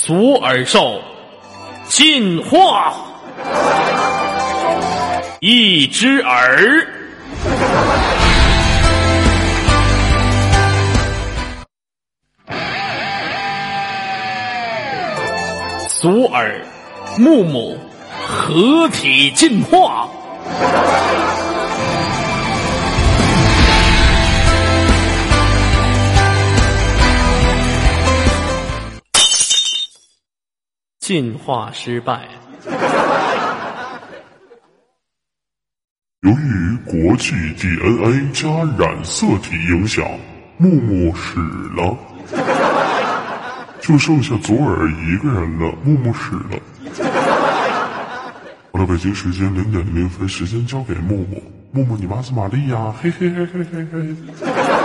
左耳兽进化，一只耳。左耳、木木合体进化。进化失败。由于国际 DNA 加染色体影响，木木死了，就剩下左耳一个人了。木木死了。好了，北京时间零点零分，时间交给木木。木木，你妈是玛丽呀！嘿嘿嘿嘿嘿嘿。